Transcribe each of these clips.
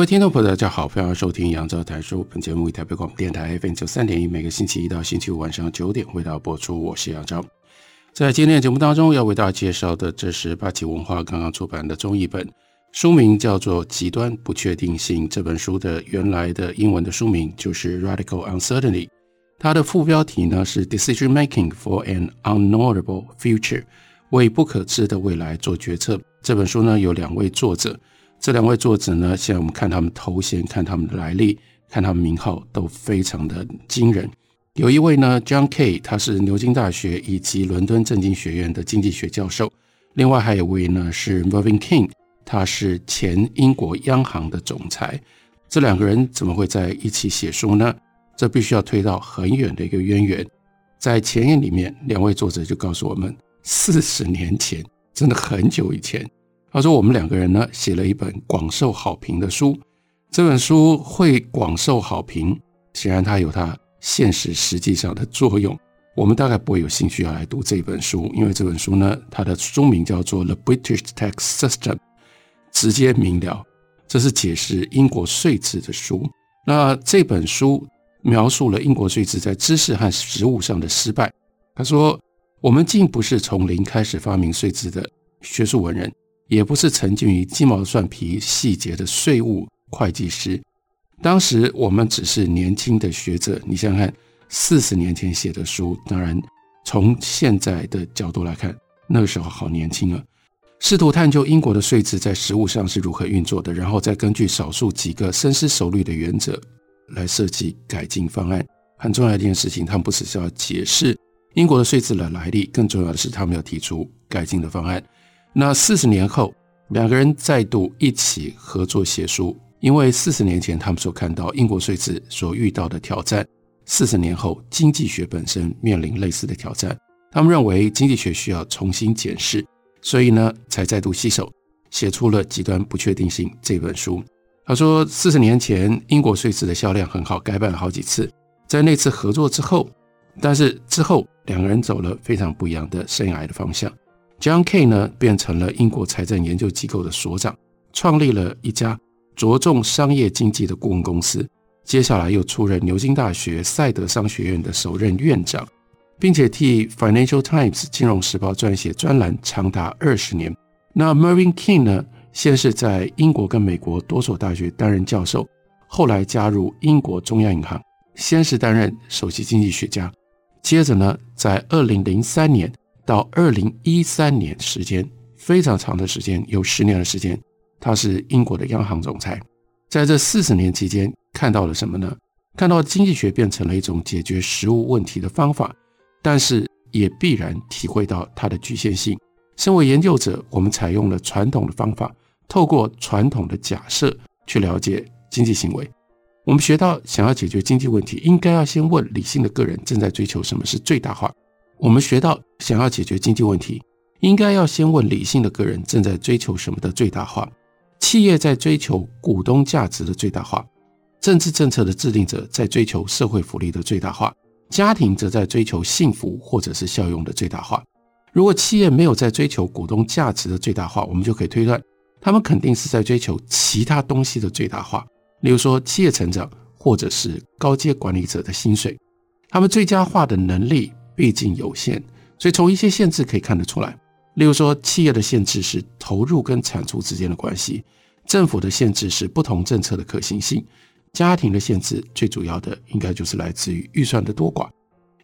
各位听众朋友，大家好，欢迎收听杨照谈书。本节目为台北广播电台 FM 九三点一，每个星期一到星期五晚上九点为大家播出。我是杨照。在今天的节目当中，要为大家介绍的，这是八旗文化刚刚出版的中译本，书名叫做《极端不确定性》。这本书的原来的英文的书名就是《Radical Uncertainty》，它的副标题呢是《Decision Making for an Unknowable Future》，为不可知的未来做决策。这本书呢有两位作者。这两位作者呢，现在我们看他们头衔，看他们的来历，看他们名号，都非常的惊人。有一位呢，John Kay，他是牛津大学以及伦敦政经学院的经济学教授。另外还有位呢，是 Mervyn King，他是前英国央行的总裁。这两个人怎么会在一起写书呢？这必须要推到很远的一个渊源。在前言里面，两位作者就告诉我们，四十年前，真的很久以前。他说：“我们两个人呢，写了一本广受好评的书。这本书会广受好评，显然它有它现实实际上的作用。我们大概不会有兴趣要来读这本书，因为这本书呢，它的书名叫做《The British Tax System》，直接明了，这是解释英国税制的书。那这本书描述了英国税制在知识和实务上的失败。他说：我们竟不是从零开始发明税制的学术文人。”也不是沉浸于鸡毛蒜皮细节的税务会计师，当时我们只是年轻的学者。你想想看，四十年前写的书，当然从现在的角度来看，那个时候好年轻啊。试图探究英国的税制在实务上是如何运作的，然后再根据少数几个深思熟虑的原则来设计改进方案。很重要的一件事情，他们不只是要解释英国的税制的来历，更重要的是他们要提出改进的方案。那四十年后，两个人再度一起合作写书，因为四十年前他们所看到英国税制所遇到的挑战，四十年后经济学本身面临类似的挑战。他们认为经济学需要重新检视，所以呢，才再度携手写出了《极端不确定性》这本书。他说，四十年前英国税制的销量很好，改版了好几次。在那次合作之后，但是之后两个人走了非常不一样的生涯的方向。John Kay 呢，变成了英国财政研究机构的所长，创立了一家着重商业经济的顾问公司。接下来又出任牛津大学赛德商学院的首任院长，并且替 Financial Times 金融时报撰写专栏长达二十年。那 Mervyn King 呢，先是在英国跟美国多所大学担任教授，后来加入英国中央银行，先是担任首席经济学家，接着呢，在二零零三年。到二零一三年时间非常长的时间，有十年的时间，他是英国的央行总裁。在这四十年期间，看到了什么呢？看到经济学变成了一种解决实务问题的方法，但是也必然体会到它的局限性。身为研究者，我们采用了传统的方法，透过传统的假设去了解经济行为。我们学到，想要解决经济问题，应该要先问理性的个人正在追求什么是最大化。我们学到，想要解决经济问题，应该要先问理性的个人正在追求什么的最大化。企业在追求股东价值的最大化，政治政策的制定者在追求社会福利的最大化，家庭则在追求幸福或者是效用的最大化。如果企业没有在追求股东价值的最大化，我们就可以推断，他们肯定是在追求其他东西的最大化，例如说企业成长，或者是高阶管理者的薪水。他们最佳化的能力。毕竟有限，所以从一些限制可以看得出来。例如说，企业的限制是投入跟产出之间的关系；政府的限制是不同政策的可行性；家庭的限制最主要的应该就是来自于预算的多寡。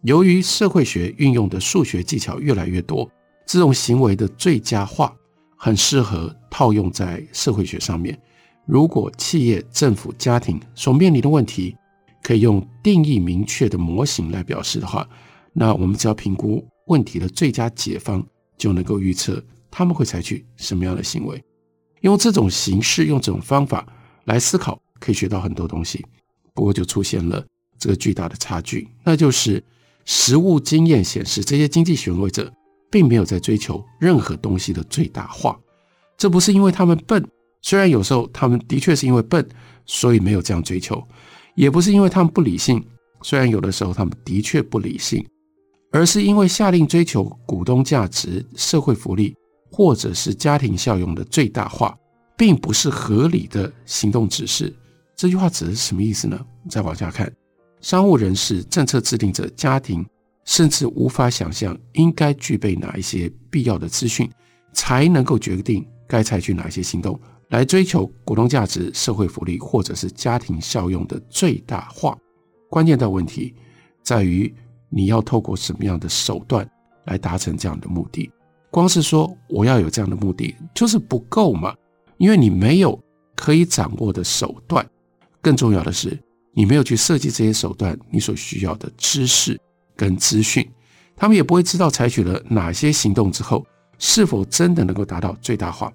由于社会学运用的数学技巧越来越多，这种行为的最佳化很适合套用在社会学上面。如果企业、政府、家庭所面临的问题可以用定义明确的模型来表示的话，那我们只要评估问题的最佳解方，就能够预测他们会采取什么样的行为？用这种形式，用这种方法来思考，可以学到很多东西。不过就出现了这个巨大的差距，那就是实物经验显示，这些经济行为者并没有在追求任何东西的最大化。这不是因为他们笨，虽然有时候他们的确是因为笨，所以没有这样追求；也不是因为他们不理性，虽然有的时候他们的确不理性，而是因为下令追求股东价值、社会福利或者是家庭效用的最大化，并不是合理的行动指示。这句话指的是什么意思呢？再往下看，商务人士、政策制定者、家庭，甚至无法想象应该具备哪一些必要的资讯，才能够决定。该采取哪一些行动来追求股东价值、社会福利或者是家庭效用的最大化？关键的问题在于你要透过什么样的手段来达成这样的目的？光是说我要有这样的目的就是不够嘛，因为你没有可以掌握的手段。更重要的是，你没有去设计这些手段，你所需要的知识跟资讯，他们也不会知道采取了哪些行动之后。是否真的能够达到最大化？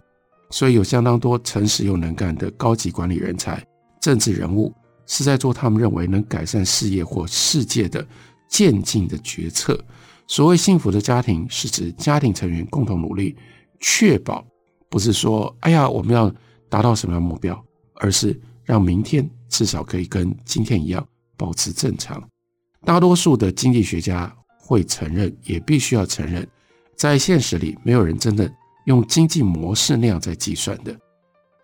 所以有相当多诚实又能干的高级管理人才、政治人物是在做他们认为能改善事业或世界的渐进的决策。所谓幸福的家庭，是指家庭成员共同努力，确保不是说“哎呀，我们要达到什么样目标”，而是让明天至少可以跟今天一样保持正常。大多数的经济学家会承认，也必须要承认。在现实里，没有人真的用经济模式那样在计算的。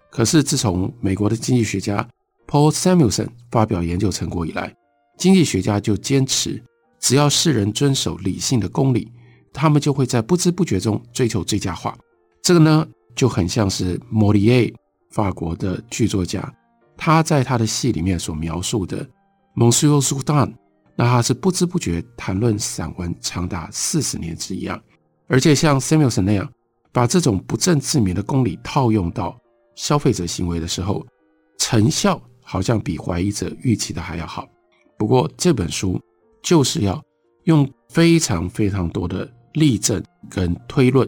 可是，自从美国的经济学家 Paul Samuelson 发表研究成果以来，经济学家就坚持，只要世人遵守理性的公理，他们就会在不知不觉中追求最佳化。这个呢，就很像是莫里耶法国的剧作家，他在他的戏里面所描述的 Monsieur Jourdan，那他是不知不觉谈论散文长达四十年之一样。而且像 Samuelson 那样，把这种不证自明的公理套用到消费者行为的时候，成效好像比怀疑者预期的还要好。不过这本书就是要用非常非常多的例证跟推论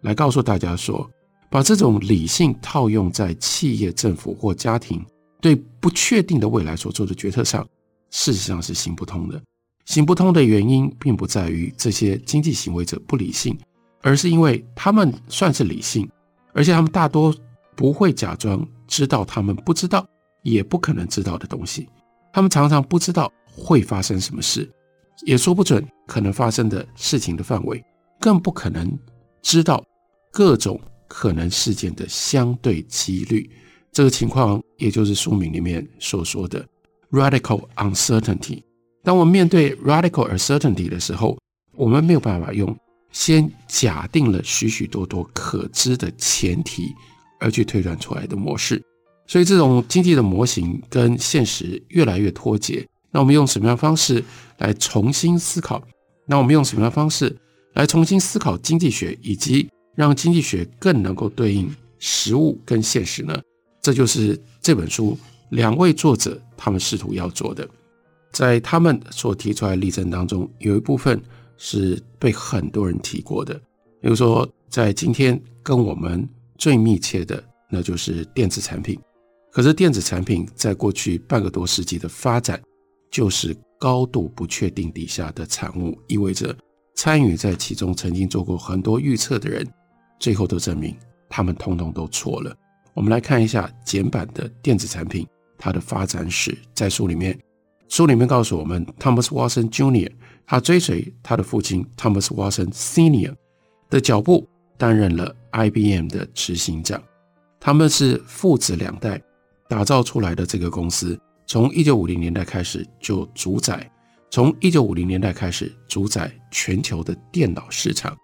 来告诉大家说，把这种理性套用在企业、政府或家庭对不确定的未来所做的决策上，事实上是行不通的。行不通的原因，并不在于这些经济行为者不理性，而是因为他们算是理性，而且他们大多不会假装知道他们不知道，也不可能知道的东西。他们常常不知道会发生什么事，也说不准可能发生的事情的范围，更不可能知道各种可能事件的相对几率。这个情况，也就是书名里面所说的 radical uncertainty。当我们面对 radical uncertainty 的时候，我们没有办法用先假定了许许多多可知的前提而去推断出来的模式，所以这种经济的模型跟现实越来越脱节。那我们用什么样方式来重新思考？那我们用什么样方式来重新思考经济学，以及让经济学更能够对应实物跟现实呢？这就是这本书两位作者他们试图要做的。在他们所提出来的例证当中，有一部分是被很多人提过的。比如说，在今天跟我们最密切的，那就是电子产品。可是，电子产品在过去半个多世纪的发展，就是高度不确定底下的产物，意味着参与在其中、曾经做过很多预测的人，最后都证明他们通通都错了。我们来看一下简版的电子产品它的发展史，在书里面。书里面告诉我们，Thomas Watson Jr. 他追随他的父亲 Thomas Watson Sr. 的脚步，担任了 IBM 的执行长。他们是父子两代打造出来的这个公司，从一九五零年代开始就主宰，从一九五零年代开始主宰全球的电脑市场，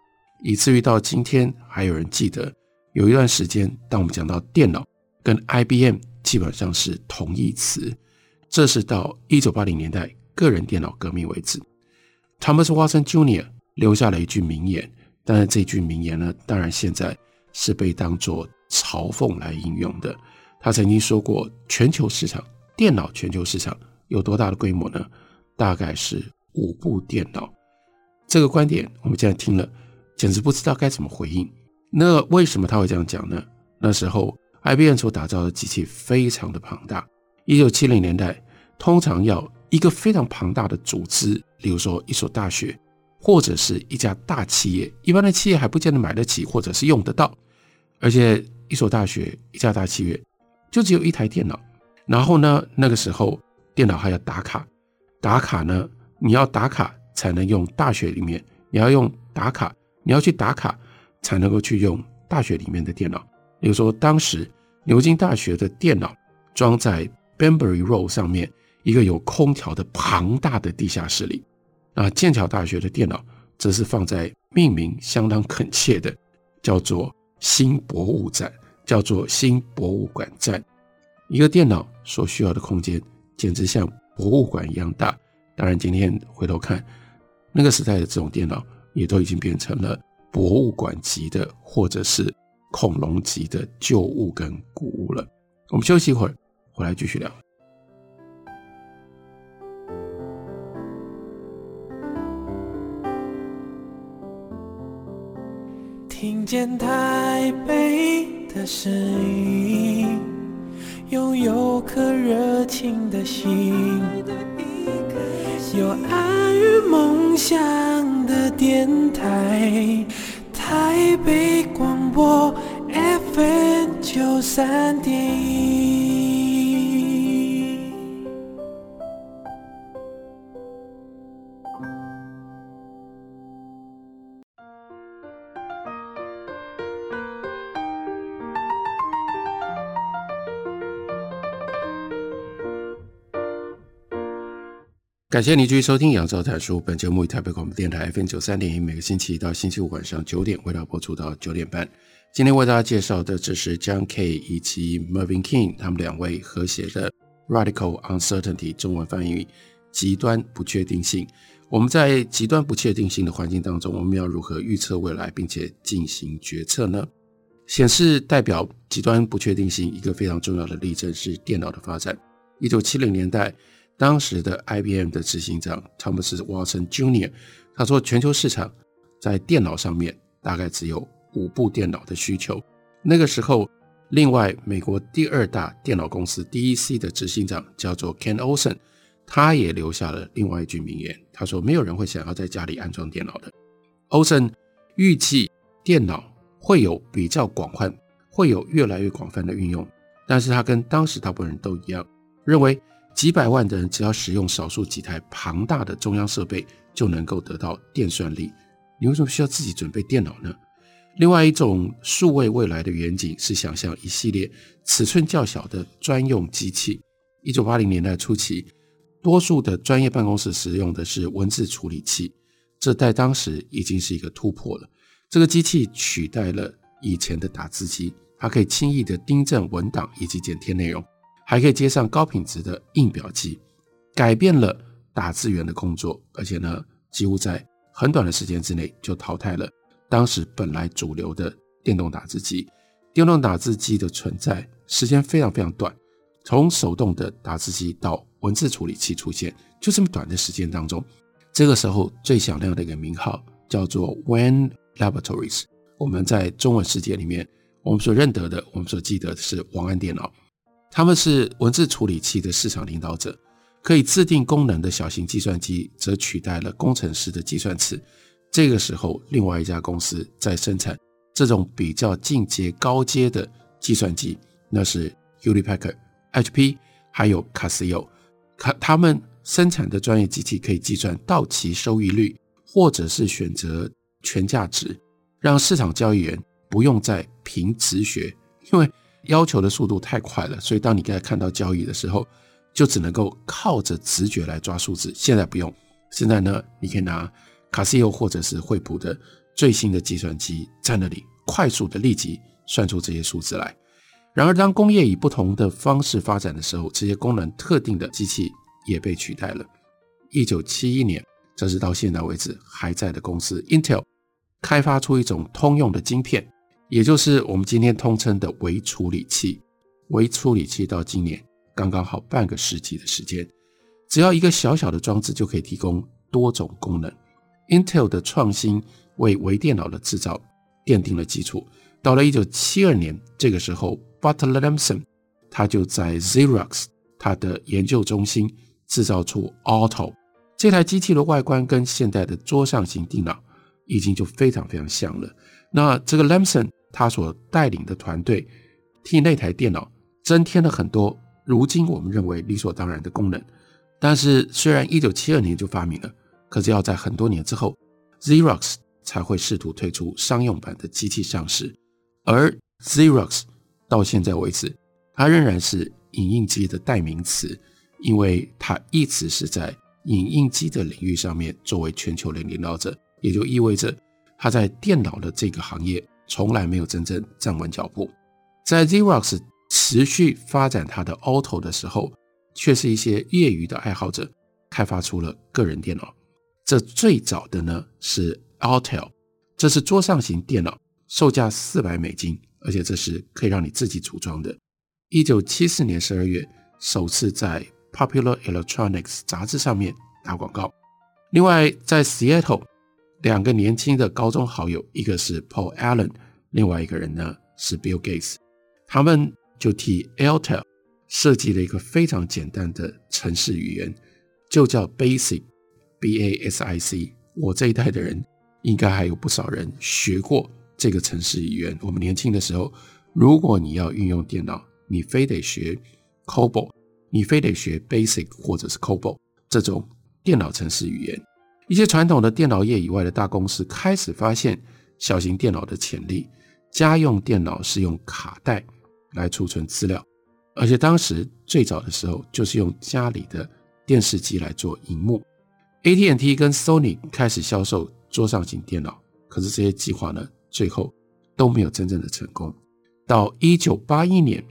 以至于到今天还有人记得，有一段时间，当我们讲到电脑跟 IBM 基本上是同义词。这是到一九八零年代个人电脑革命为止，Thomas Watson Jr. 留下了一句名言，但是这句名言呢，当然现在是被当作嘲讽来应用的。他曾经说过，全球市场，电脑全球市场有多大的规模呢？大概是五部电脑。这个观点我们现在听了，简直不知道该怎么回应。那为什么他会这样讲呢？那时候 IBM 所打造的机器非常的庞大，一九七零年代通常要一个非常庞大的组织，例如说一所大学或者是一家大企业，一般的企业还不见得买得起或者是用得到，而且一所大学一家大企业就只有一台电脑，然后呢，那个时候电脑还要打卡，打卡呢，你要打卡才能用大学里面，你要用打卡，你要去打卡才能够去用大学里面的电脑。比如说，当时牛津大学的电脑装在 Banbury Road 上面一个有空调的庞大的地下室里，那剑桥大学的电脑则是放在命名相当恳切的叫做新博物展，叫做新博物馆站。一个电脑所需要的空间简直像博物馆一样大。当然，今天回头看那个时代的这种电脑，也都已经变成了博物馆级的，或者是。恐龙级的旧物跟古物了。我们休息一会儿，回来继续聊。听见台北的声音，拥有颗热情的心，有爱与梦想的电台。台北广播 FM 九三点一，感谢您继续收听《杨照谈书》。本节目以台北广播电台 FM 九三点一，每个星期一到星期五晚上九点，为大家播出到九点半。今天为大家介绍的，这是 John Kay 以及 Mervyn King 他们两位合写的《Radical Uncertainty》，中文翻译“极端不确定性”。我们在极端不确定性的环境当中，我们要如何预测未来，并且进行决策呢？显示代表极端不确定性一个非常重要的例证是电脑的发展。一九七零年代。当时的 IBM 的执行长 Thomas Watson Jr. 他说，全球市场在电脑上面大概只有五部电脑的需求。那个时候，另外美国第二大电脑公司 DEC 的执行长叫做 Ken Olsen，他也留下了另外一句名言，他说：“没有人会想要在家里安装电脑的。” Olsen 预计电脑会有比较广泛，会有越来越广泛的运用，但是他跟当时大部分人都一样认为。几百万的人只要使用少数几台庞大的中央设备，就能够得到电算力。你为什么需要自己准备电脑呢？另外一种数位未来的远景是想象一系列尺寸较小的专用机器。一九八零年代初期，多数的专业办公室使用的是文字处理器，这在当时已经是一个突破了。这个机器取代了以前的打字机，它可以轻易地订正文档以及剪贴内容。还可以接上高品质的印表机，改变了打字员的工作，而且呢，几乎在很短的时间之内就淘汰了当时本来主流的电动打字机。电动打字机的存在时间非常非常短，从手动的打字机到文字处理器出现，就这么短的时间当中，这个时候最响亮的一个名号叫做 Wayne Laboratories。我们在中文世界里面，我们所认得的，我们所记得的是王安电脑。他们是文字处理器的市场领导者，可以自定功能的小型计算机则取代了工程师的计算尺。这个时候，另外一家公司在生产这种比较进阶高阶的计算机，那是 Hewlett Packard、HP 还有 Casio。他他们生产的专业机器可以计算到期收益率，或者是选择权价值，让市场交易员不用再凭直觉，因为。要求的速度太快了，所以当你刚才看到交易的时候，就只能够靠着直觉来抓数字。现在不用，现在呢，你可以拿卡西欧或者是惠普的最新的计算机在那里快速的立即算出这些数字来。然而，当工业以不同的方式发展的时候，这些功能特定的机器也被取代了。一九七一年，这是到现在为止还在的公司 Intel 开发出一种通用的晶片。也就是我们今天通称的微处理器，微处理器到今年刚刚好半个世纪的时间，只要一个小小的装置就可以提供多种功能。Intel 的创新为微电脑的制造奠定了基础，到了一九七二年，这个时候，Butler Lamson 他就在 Xerox 他的研究中心制造出 Auto，这台机器的外观，跟现代的桌上型电脑已经就非常非常像了。那这个 Lamson 他所带领的团队替那台电脑增添了很多如今我们认为理所当然的功能。但是虽然一九七二年就发明了，可是要在很多年之后，Xerox 才会试图推出商用版的机器上市。而 Xerox 到现在为止，它仍然是影印机的代名词，因为它一直是在影印机的领域上面作为全球的领导者，也就意味着它在电脑的这个行业从来没有真正站稳脚步。在 Xerox 持续发展它的 Alto 的时候，却是一些业余的爱好者开发出了个人电脑。这最早的呢是 Altel，这是桌上型电脑。售价四百美金，而且这是可以让你自己组装的。一九七四年十二月，首次在《Popular Electronics》杂志上面打广告。另外，在 Seattle，两个年轻的高中好友，一个是 Paul Allen，另外一个人呢是 Bill Gates，他们就替 Altel 设计了一个非常简单的程式语言，就叫 Basic，B-A-S-I-C。我这一代的人应该还有不少人学过。这个程式语言，我们年轻的时候，如果你要运用电脑，你非得学 COBOL，你非得学 Basic 或者是 COBOL 这种电脑程式语言。一些传统的电脑业以外的大公司开始发现小型电脑的潜力。家用电脑是用卡带来储存资料，而且当时最早的时候就是用家里的电视机来做荧幕。AT&T 跟 Sony 开始销售桌上型电脑，可是这些计划呢，最后都没有真正的成功。到一九八一年，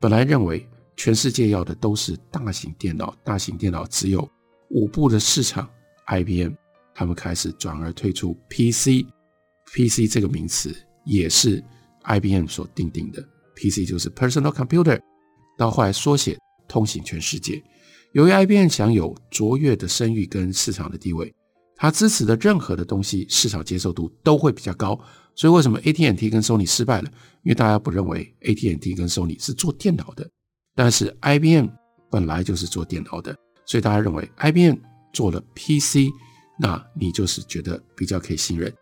本来认为全世界要的都是大型电脑，大型电脑只有五部的市场，IBM 他们开始转而推出 PC。PC 这个名词也是 IBM 所定定的，PC 就是 Personal Computer，到后来缩写通行全世界。由于 IBM 享有卓越的声誉跟市场的地位，它支持的任何的东西市场接受度都会比较高。所以为什么 AT&T 跟 Sony 失败了？因为大家不认为 AT&T 跟 Sony 是做电脑的，但是 IBM 本来就是做电脑的，所以大家认为 IBM 做了 PC，那你就是觉得比较可以信任。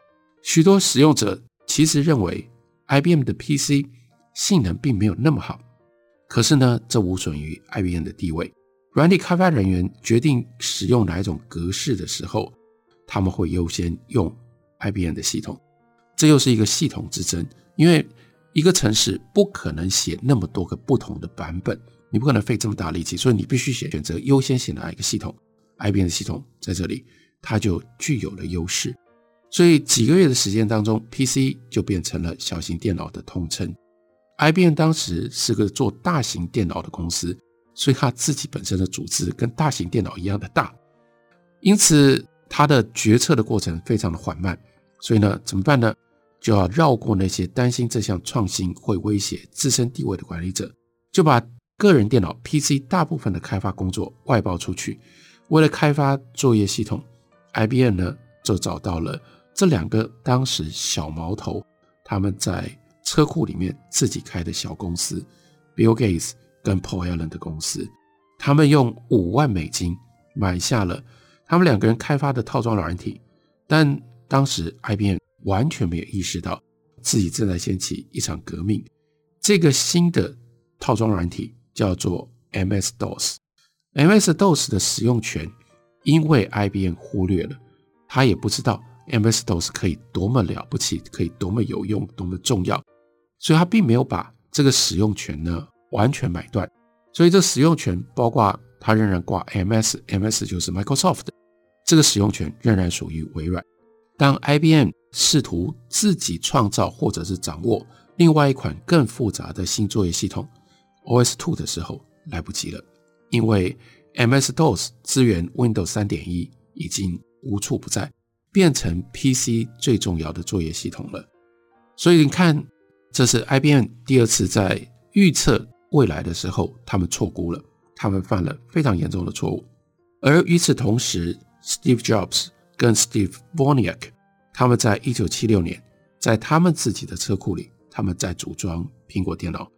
许多使用者其实认为 IBM 的 PC 性能并没有那么好，可是呢，这无损于 IBM 的地位。软体开发人员决定使用哪一种格式的时候，他们会优先用 IBM 的系统。这又是一个系统之争，因为一个程式不可能写那么多个不同的版本，你不可能费这么大力气，所以你必须选选择优先写哪一个系统。IBM 系统在这里，它就具有了优势。所以几个月的时间当中，PC 就变成了小型电脑的通称。IBM 当时是个做大型电脑的公司，所以它自己本身的组织跟大型电脑一样的大，因此它的决策的过程非常的缓慢。所以呢，怎么办呢？就要绕过那些担心这项创新会威胁自身地位的管理者，就把个人电脑 PC 大部分的开发工作外包出去。为了开发作业系统，IBM 呢就找到了这两个当时小毛头，他们在车库里面自己开的小公司，Bill Gates 跟 Paul Allen 的公司。他们用五万美金买下了他们两个人开发的套装软体，但当时 IBM。完全没有意识到自己正在掀起一场革命。这个新的套装软体叫做 MS-DOS。MS-DOS 的使用权，因为 IBM 忽略了，他也不知道 MS-DOS 可以多么了不起，可以多么有用，多么重要，所以他并没有把这个使用权呢完全买断。所以这使用权包括他仍然挂 MS，MS 就是 Microsoft 的，这个使用权仍然属于微软。当 IBM 试图自己创造或者是掌握另外一款更复杂的新作业系统 OS2 的时候，来不及了，因为 MS-DOS 支援 Windows 3.1已经无处不在，变成 PC 最重要的作业系统了。所以你看，这是 IBM 第二次在预测未来的时候，他们错估了，他们犯了非常严重的错误。而与此同时，Steve Jobs 跟 Steve Wozniak 他们在一九七六年，在他们自己的车库里，他们在组装苹果电脑，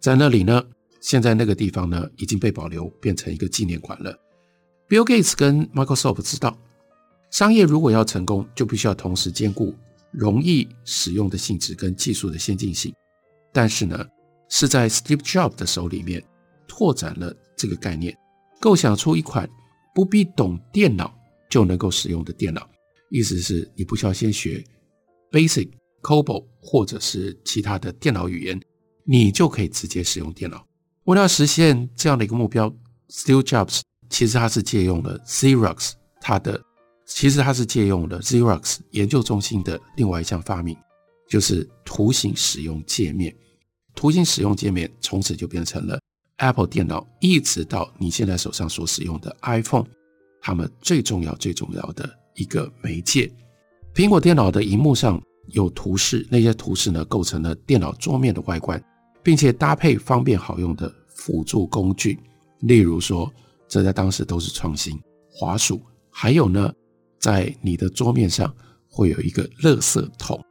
在那里呢，现在那个地方呢已经被保留，变成一个纪念馆了。Bill Gates 跟 Microsoft 知道，商业如果要成功，就必须要同时兼顾容易使用的性质跟技术的先进性。但是呢，是在 Steve Jobs 的手里面拓展了这个概念，构想出一款不必懂电脑就能够使用的电脑。意思是你不需要先学 Basic。COBOL 或者是其他的电脑语言，你就可以直接使用电脑。为了实现这样的一个目标，Steve Jobs 其实他是借用了 Xerox，他的其实他是借用了 Xerox 研究中心的另外一项发明，就是图形使用界面。图形使用界面从此就变成了 Apple 电脑，一直到你现在手上所使用的 iPhone，他们最重要最重要的一个媒介。苹果电脑的荧幕上。有图示，那些图示呢，构成了电脑桌面的外观，并且搭配方便好用的辅助工具，例如说，这在当时都是创新，滑鼠，还有呢，在你的桌面上会有一个垃圾桶。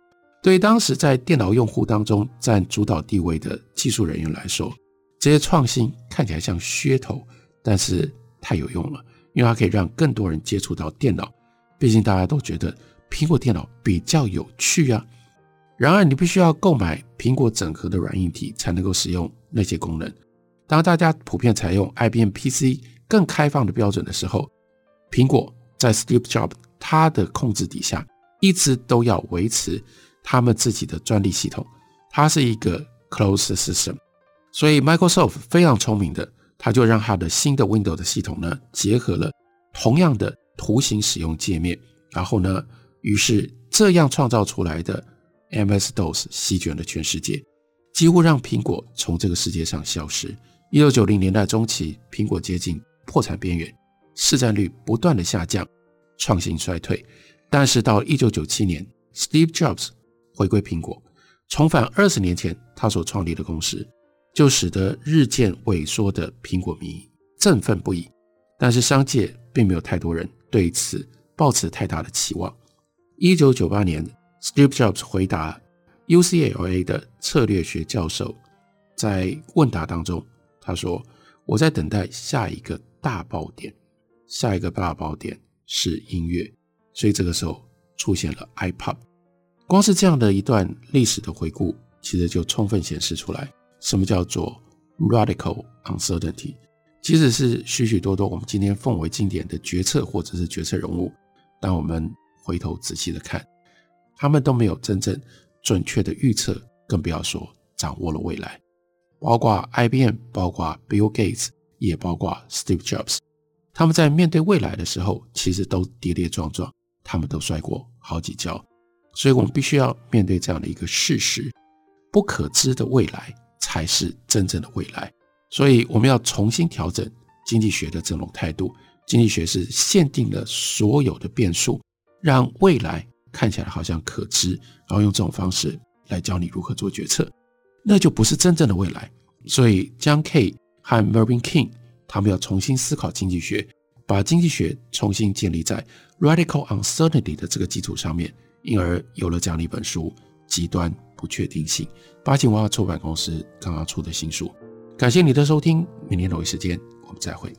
对于当时在电脑用户当中占主导地位的技术人员来说，这些创新看起来像噱头，但是太有用了，因为它可以让更多人接触到电脑，毕竟大家都觉得。苹果电脑比较有趣啊，然而你必须要购买苹果整合的软硬体才能够使用那些功能。当大家普遍采用 IBM PC 更开放的标准的时候，苹果在 Steve Jobs 他的控制底下，一直都要维持他们自己的专利系统，它是一个 closed system。所以 Microsoft 非常聪明的，他就让他的新的 Windows 系统呢，结合了同样的图形使用界面，然后呢。于是，这样创造出来的 MS-DOS 席卷了全世界，几乎让苹果从这个世界上消失。一九九零年代中期，苹果接近破产边缘，市占率不断的下降，创新衰退。但是到一九九七年，Steve Jobs 回归苹果，重返二十年前他所创立的公司，就使得日渐萎缩的苹果迷振奋不已。但是商界并没有太多人对此抱持太大的期望。一九九八年，Steve Jobs 回答 UCLA 的策略学教授在问答当中，他说：“我在等待下一个大爆点，下一个大爆点是音乐。”所以这个时候出现了 iPod。光是这样的一段历史的回顾，其实就充分显示出来什么叫做 radical uncertainty。即使是许许多多我们今天奉为经典的决策或者是决策人物，当我们回头仔细的看，他们都没有真正准确的预测，更不要说掌握了未来。包括 IBM，包括 Bill Gates，也包括 Steve Jobs，他们在面对未来的时候，其实都跌跌撞撞，他们都摔过好几跤。所以我们必须要面对这样的一个事实：不可知的未来才是真正的未来。所以我们要重新调整经济学的这种态度。经济学是限定了所有的变数。让未来看起来好像可知，然后用这种方式来教你如何做决策，那就不是真正的未来。所以，John Kay 和 Mervyn King 他们要重新思考经济学，把经济学重新建立在 Radical Uncertainty 的这个基础上面，因而有了这样的一本书《极端不确定性》。八金文化出版公司刚刚出的新书。感谢你的收听，明天同一时间我们再会。